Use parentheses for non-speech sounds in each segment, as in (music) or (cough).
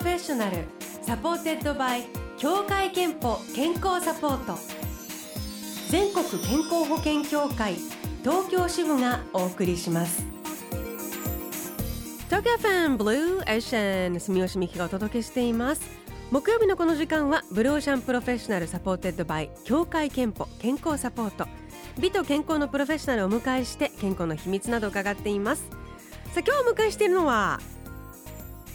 ロフェッショナル supported by 協会けんぽ健康サポート。全国健康保険協会東京支部がお送りします。東京 FMブルーオーシャン住吉美紀がお届けしています。木曜日のこの時間はブルーオーシャンプロフェッショナル supported by 協会けんぽ健康サポート。美と健康のプロフェッショナルをお迎えして健康の秘密などを伺っています。さあ今日お迎えしているのは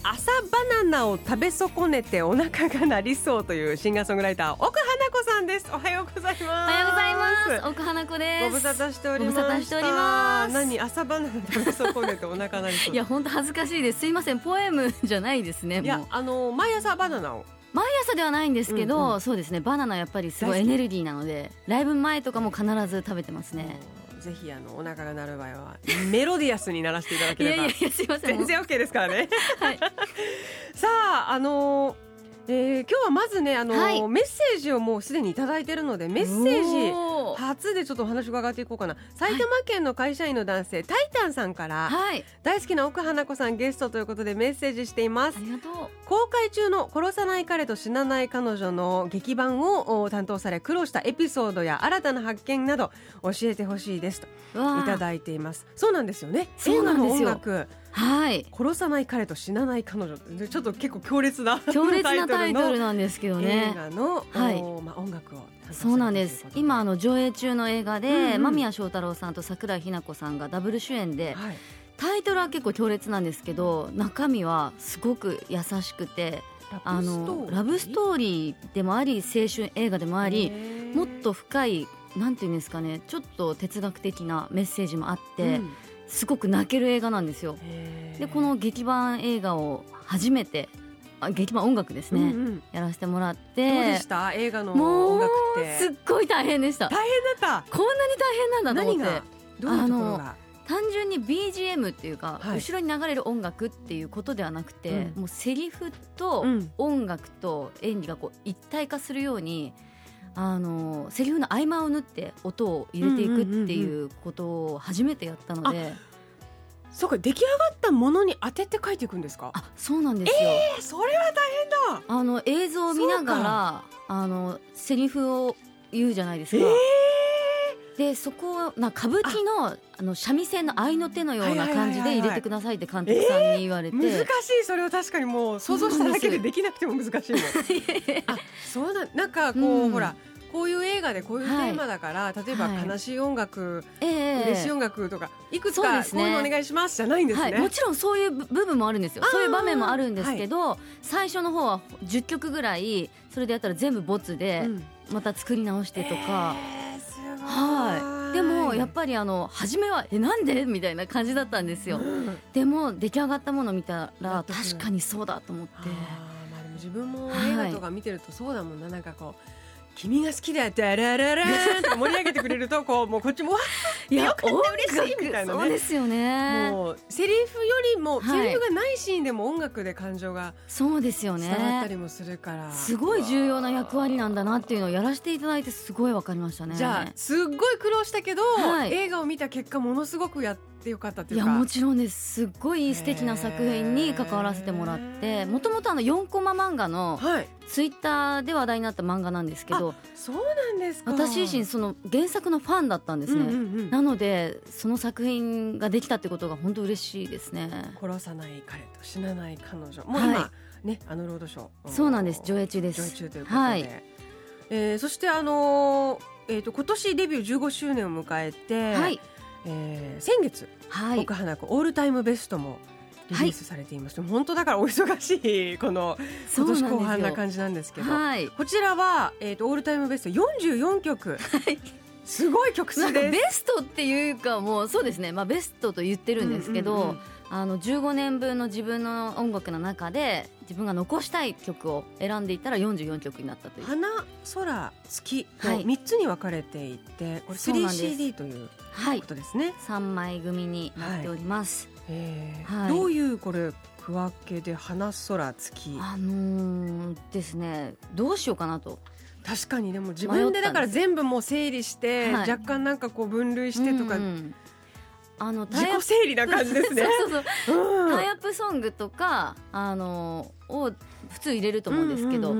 朝バナナを食べ損ねてお腹が鳴りそうというシンガーソングライター奥花子さんです。おはようございます。おはようございます。奥花子です。ご無沙汰しております。ご無沙汰しております。何？朝バナナ食べ損ねてお腹鳴りそう。いや本当恥ずかしいです。すいません。ポエムじゃないですねいやあの毎朝バナナを。毎朝ではないんですけど、うんうん、そうですね。バナナやっぱりすごいエネルギーなのでライブ前とかも必ず食べてますねぜひあのお腹が鳴る場合はメロディアスに鳴らしていただければいやいやすいません。全然 OK ですからね、はい、(laughs) さああのーえー、今日はまずねあの、はい、メッセージをもうすでに頂いているのでメッセージ初でちょっとお話伺っていこうかな。埼玉県の会社員の男性、はい、タイタンさんから、はい、大好きな奥花子さんゲストということでメッセージしています。ありがとう。公開中の殺さない彼と死なない彼女の劇版を担当され苦労したエピソードや新たな発見など教えてほしいですといただいています。そうなんですよね。映画の音楽はい、殺さない彼と死なない彼女ちょっと結構強烈な強烈なタイトルなんですけどね映画の、はい、まあ、音楽をそうなんです。今あの上映中の映画で、間宮祥太朗さんと桜井日奈子さんがダブル主演で、はい、タイトルは結構強烈なんですけど中身はすごく優しくてあのラブストーリーでもあり青春映画でもありもっと深いなんていうんですかねちょっと哲学的なメッセージもあって、うんすごく泣ける映画なんですよ。でこの劇版映画を初めてあ劇版音楽ですね、うんうん、やらせてもらって。どうでした？映画の音楽って。すっごい大変でした。大変だった。こんなに大変なんだと思って。どういうところが？単純に BGM っていうか、はい、後ろに流れる音楽っていうことではなくて、うん、もうセリフと音楽と演技がこう一体化するようにあのセリフの合間を縫って音を入れていくっていうことを初めてやったので。そうか出来上がったものに当てて書いていくんですか？あ、そうなんですよ。えー、それは大変だ。あの映像を見ながらあのセリフを言うじゃないですか。えーでそこな歌舞伎のあの三味線の合いの手のような感じで入れてくださいって監督さんに言われて、難しいそれは確かにもう想像しただけでできなくても難しい (laughs) そうだなんかこう、うん、ほらこういう映画でこういうテーマだから、はい、例えば悲しい音楽、はい、嬉しい音楽とかいくつかこういうのお願いしますじゃないんですね、はい、もちろんそういう部分もあるんですよ。そういう場面もあるんですけど、最初の方は10曲ぐらいそれでやったら全部ボツで、また作り直してとか。えーやっぱりあの初めはえなんで？みたいな感じだったんですよ、うん、でも出来上がったものを見たら確かにそうだと思って。まあ、でも自分も映画とか見てるとそうだもんな、はい、なんかこう君が好きだよダラララーって盛り上げてくれるとこうもうこっちもわいやよかった嬉しいみたいなね。そうですよね。もうセリフよりも、はい、セリフがないシーンでも音楽で感情がそうですよね。伝わったりもするから。すごい重要な役割なんだなっていうのをやらせていただいてすごいわかりましたね。じゃあすっごい苦労したけど、はい、映画を見た結果ものすごくやってってよかったいやもちろんです。すっごい素敵な作品に関わらせてもらって。もともとあの4コマ漫画のツイッターで話題になった漫画なんですけど、そうなんですか。私自身その原作のファンだったんですね、うんうんうん、なのでその作品ができたってことが本当嬉しいですね。殺さない彼と死なない彼女。もう今、はい、ねあのロードショー。そうなんです。上映中です。上映中ということで、はい、えー、そしてあのー、えーと、今年デビュー15周年を迎えて、はいえー、先月、はい、奥花子オールタイムベストもリリースされていまして、はい、本当だからお忙しいこの今年後半な感じなんですけど、はい、こちらは、えーと、オールタイムベスト44曲。はい。すごい曲数です。ベストっていうかもうそうですね、まあ、ベストと言ってるんですけど、うんうんうん、あの15年分の自分の音楽の中で自分が残したい曲を選んでいったら44曲になったという。花空月と3つに分かれていて、はい、これ 3CD ということですね、はい、3枚組になっております、はい、どういうこれ区分けで花空月？あのー、ですねどうしようかなと。確かにでも自分でだから全部もう整理して、若干なんかこう分類してとか、うんうんのあ自己整理な感じですね。そうそうそう、うん、タイアップソングとかあのを普通入れると思うんですけど、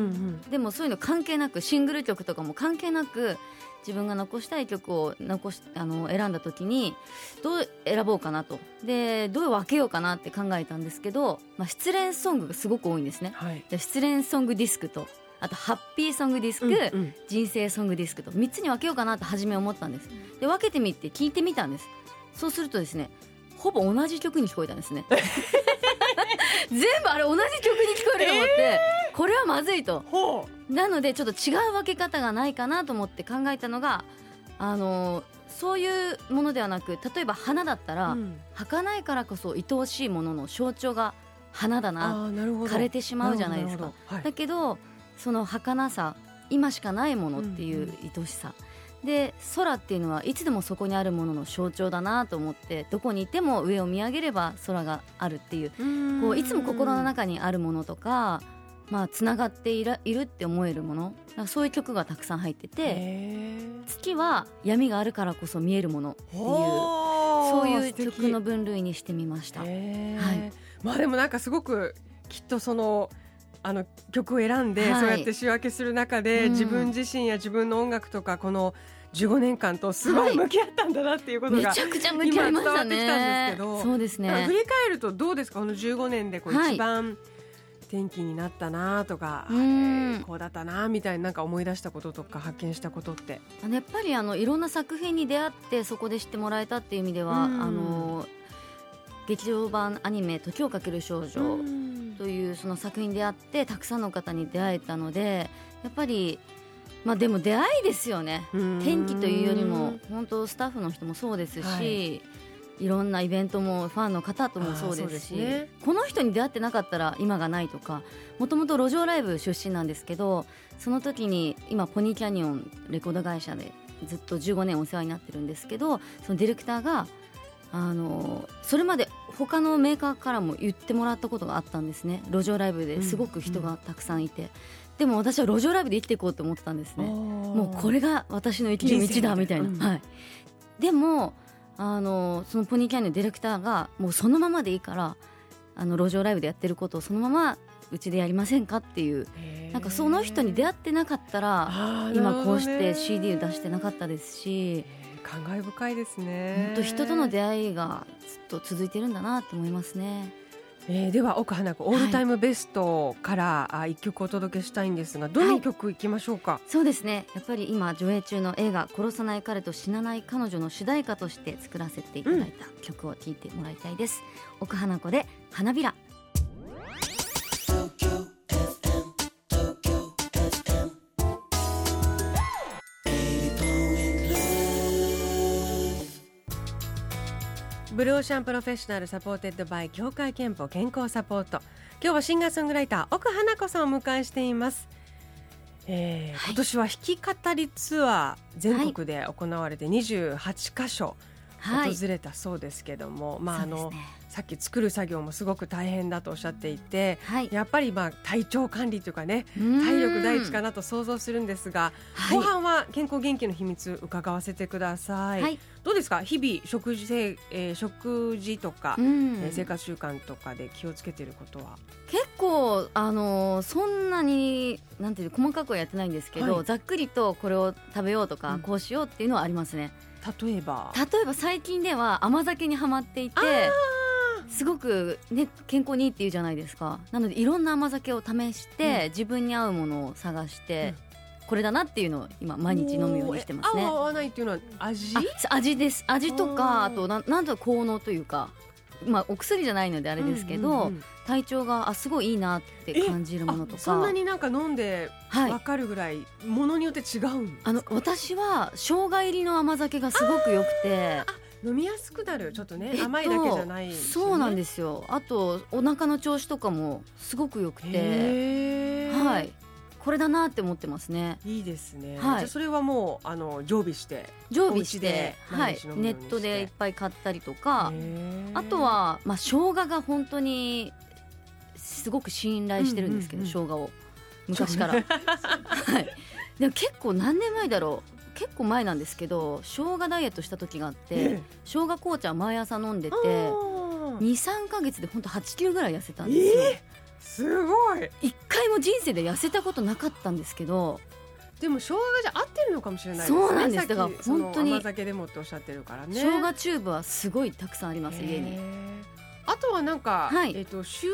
でもそういうの関係なくシングル曲とかも関係なく自分が残したい曲を残しあの選んだ時にどう選ぼうかなと。でどう分けようかなって考えたんですけど、まあ、失恋ソングがすごく多いんですね、はい、失恋ソングディスクとあとハッピーソングディスク、うんうん、人生ソングディスクと3つに分けようかなと初め思ったんです。で分けてみて聞いてみたんですそうするとですねほぼ同じ曲に聞こえたんですね。(laughs) 全部あれ同じ曲に聞こえると思って、えー、これはまずいと。なのでちょっと違う分け方がないかなと思って考えたのがあのそういうものではなく例えば花だったら、うん、儚いからこそ愛おしいものの象徴が花だな枯れてしまうじゃないですか、はい、だけどその儚さ今しかないものっていう愛しさ、うん、で空っていうのはいつでもそこにあるものの象徴だなと思ってどこにいても上を見上げれば空があるっていう。こういつも心の中にあるものとかまあ、つながっているいるって思えるもの。そういう曲がたくさん入ってて月は闇があるからこそ見えるものっていうそういう曲の分類にしてみました。はい、まあでもなんかすごくきっとそのあの曲を選んで、そうやって仕分けする中で、自分自身や自分の音楽とかこの15年間とすごい向き合ったんだなっていうことが、めちゃくちゃ向き合いましたね。そうですね。振り返るとどうですか？この15年でこう一番、転機になったなとか、こうだったなみたいななんか思い出したこととか発見したことって。やっぱりあのいろんな作品に出会ってそこで知ってもらえたっていう意味では、あの劇場版アニメ「時をかける少女」というその作品であってたくさんの方に出会えたのでやっぱりまあでも出会いですよね。天気というよりも本当スタッフの人もそうですし、はい、いろんなイベントもファンの方ともそうですし、ね、この人に出会ってなかったら今がないとかもともと路上ライブ出身なんですけどその時に今ポニーキャニオンレコード会社でずっと15年お世話になってるんですけどそのディレクターがあのそれまで他のメーカーからも言ってもらったことがあったんですね。路上ライブですごく人がたくさんいて、うんうん、でも私は路上ライブで生きていこうと思ってたんですね。もうこれが私の生きる道だみたいな、うん、はい、でもあのそのポニーキャニオンディレクターがもうそのままでいいからあの路上ライブでやってることをそのままうちでやりませんかっていう。なんかその人に出会ってなかったら今こうして CD を出してなかったですし。感慨深いですね。本当人との出会いがずっと続いてるんだなと思いますね。えー、では奥花子オールタイムベストから一、はい、曲お届けしたいんですがどの曲いきましょうか、はい、そうですね。やっぱり今上映中の映画「殺さない彼と死なない彼女」の主題歌として作らせていただいた曲を聴いてもらいたいです、うん、奥華子で花びら Blue Ocean Professional supported by 協会けんぽ健康サポート。今日はシンガーソングライター奥華子さんをお迎えしています、えー、はい、今年は弾き語りツアー全国で行われて28カ所訪れたそうですけども、はい、まああの、ね、さっき作る作業もすごく大変だとおっしゃっていて、はい、やっぱりまあ体調管理というかね体力第一かなと想像するんですが、後半は健康元気の秘密伺わせてください、はい、どうですか？日々食事せ、えー、食事とか、えー、生活習慣とかで気をつけていることは？結構あのー、そんなになんていう細かくはやってないんですけど、はい、ざっくりとこれを食べようとか、うん、こうしようっていうのはありますね。例えば？例えば最近では甘酒にはまっていてすごく、ね、健康にいいっていうじゃないですか。なのでいろんな甘酒を試して、うん、自分に合うものを探して、うん、これだなっていうのを今毎日飲むようにしてますね。合わないっていうのは味？味です。味とかあとななんと効能というかまあ、お薬じゃないのであれですけど、うんうんうん、体調があすごいいいなって感じるものとか。そんなになんか飲んで分かるぐらい、はい、ものによって違うんあの私は生姜入りの甘酒がすごく良くて。飲みやすくなるちょっとね、えっと、甘いだけじゃない、ね、そうなんですよ。あとお腹の調子とかもすごく良くて。はい。これだなって思ってますね。いいですね、はい、じゃそれはもうあの常備して常備してはい。ネットでいっぱい買ったりとか。あとはまあ生姜が本当にすごく信頼してるんですけど、うんうんうん、生姜を。昔から。(laughs) はい。でも結構何年前だろう結構前なんですけど生姜ダイエットした時があって、ええ、生姜紅茶毎朝飲んでて23か月で本当8キロぐらい痩せたんですよ、えすごい。一回も人生で痩せたことなかったんですけどでも生姜がじゃ合ってるのかもしれないですね。そうなんです。だから本当に甘酒でもっておっしゃってるからね。生姜チューブはすごいたくさんあります家に。あとはなんか、はい、えっ、ー、と習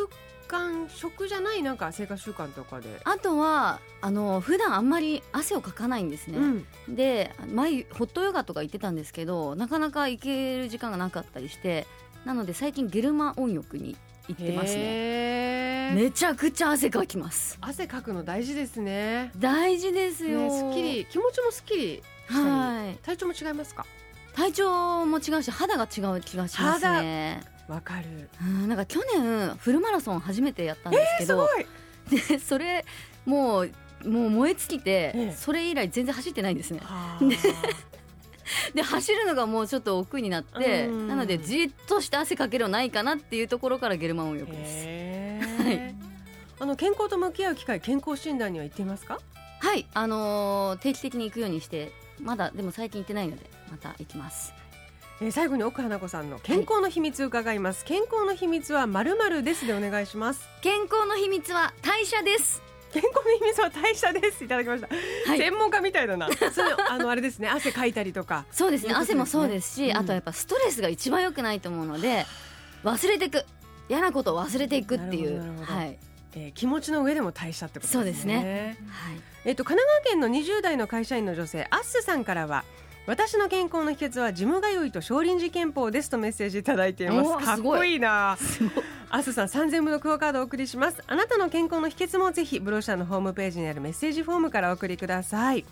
慣食じゃないなんか生活習慣とかで。あとはあの普段あんまり汗をかかないんですね、うん、で前ホットヨガとか行ってたんですけどなかなか行ける時間がなかったりしてなので最近ゲルマ温浴に行ってますね。めちゃくちゃ汗かきます。汗かくの大事ですね。大事ですよ、ね、すっきり気持ちもすっきりはい。体調も違いますか？体調も違うし肌が違う気がしますねわかる。うんなんか去年フルマラソン初めてやったんですけど、えー、でそれもうもう燃え尽きて、えそれ以来全然走ってないんですね。で (laughs) 走るのがもうちょっと億劫になってなのでじっとして汗かけるのないかなっていうところからゲルマン温浴です。はい、あの健康と向き合う機会健康診断には行っていますか？はい。あのー、定期的に行くようにしてまだでも最近行ってないのでまた行きます。えー、最後に奥花子さんの健康の秘密伺います、はい、健康の秘密はまるまるですでお願いします。健康の秘密は代謝です。健康の秘密は代謝です。いただきました、はい、専門家みたいだな。(laughs) それあのあれですね。汗かいたりとか。そうですね、ね、汗もそうですし、うん、あとやっぱストレスが一番良くないと思うので忘れていく。嫌なことを忘れていくっていう。はい。えー、気持ちの上でも代謝ってことですね。そうですね。はい。えっ、ー、と神奈川県の20代の会社員の女性アッスさんからは私の健康の秘訣はジム通いと少林寺拳法ですとメッセージいただいています。かっこいいな。アスさん3000分のクオカードお送りします。あなたの健康の秘訣もぜひブロシャーのホームページにあるメッセージフォームからお送りください。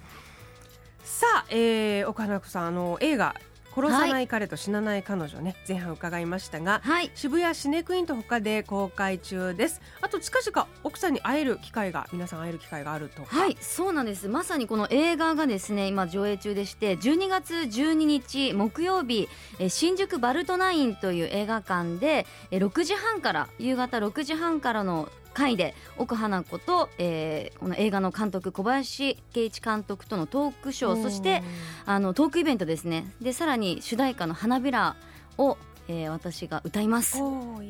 さあ、えー、岡花子さんあの映画殺さない彼と死なない彼女ね、はい、前半伺いましたが、はい、渋谷シネクインと他で公開中です。あと近々奥さんに会える機会が皆さん会える機会があると。はいそうなんです。まさにこの映画がですね今上映中でして12月12日木曜日新宿バルトナインという映画館で6時半から夕方6時半からの回で奥花子と、えー、この映画の監督小林圭一監督とのトークショーそしてあのトークイベントですね。でさらに主題歌の「花びら」をえー、私が歌います。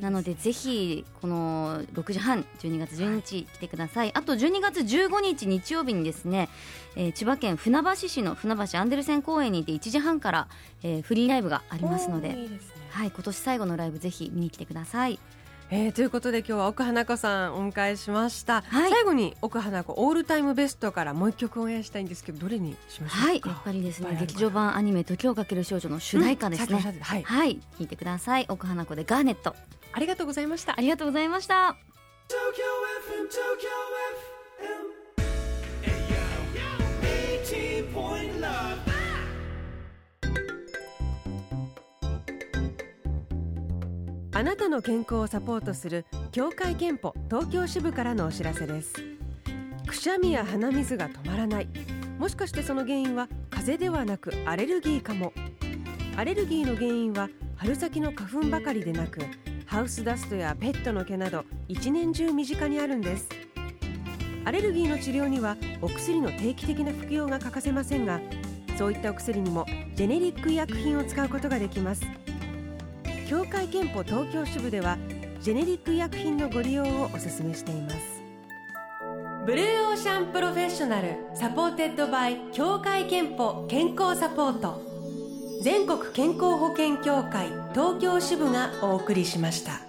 なのでぜひこの6時半12月12日来てください、はい、あと12月15日日曜日にですね、えー、千葉県船橋市の船橋アンデルセン公園にて1時半から、えー、フリーライブがありますので、ね、はい、今年最後のライブぜひ見に来てくださいえー、ということで今日は奥花子さんお迎えしました、はい、最後に奥花子オールタイムベストからもう一曲応援したいんですけどどれにしましょうはいやっぱりですね劇場版アニメ時をかける少女の主題歌ですね、うん、はい、はい、聞いてください。奥花子でガーネット。ありがとうございました。ありがとうございましたあなたの健康をサポートする協会憲法東京支部からのお知らせです。くしゃみや鼻水が止まらない。もしかしてその原因は風邪ではなくアレルギーかも。アレルギーの原因は春先の花粉ばかりでなくハウスダストやペットの毛など一年中身近にあるんです。アレルギーの治療にはお薬の定期的な服用が欠かせませんがそういったお薬にもジェネリック医薬品を使うことができます。協会けんぽ東京支部ではジェネリック医薬品のご利用をお勧めしています Blue Ocean Professional supported by 協会けんぽ健康サポート全国健康保険協会東京支部がお送りしました。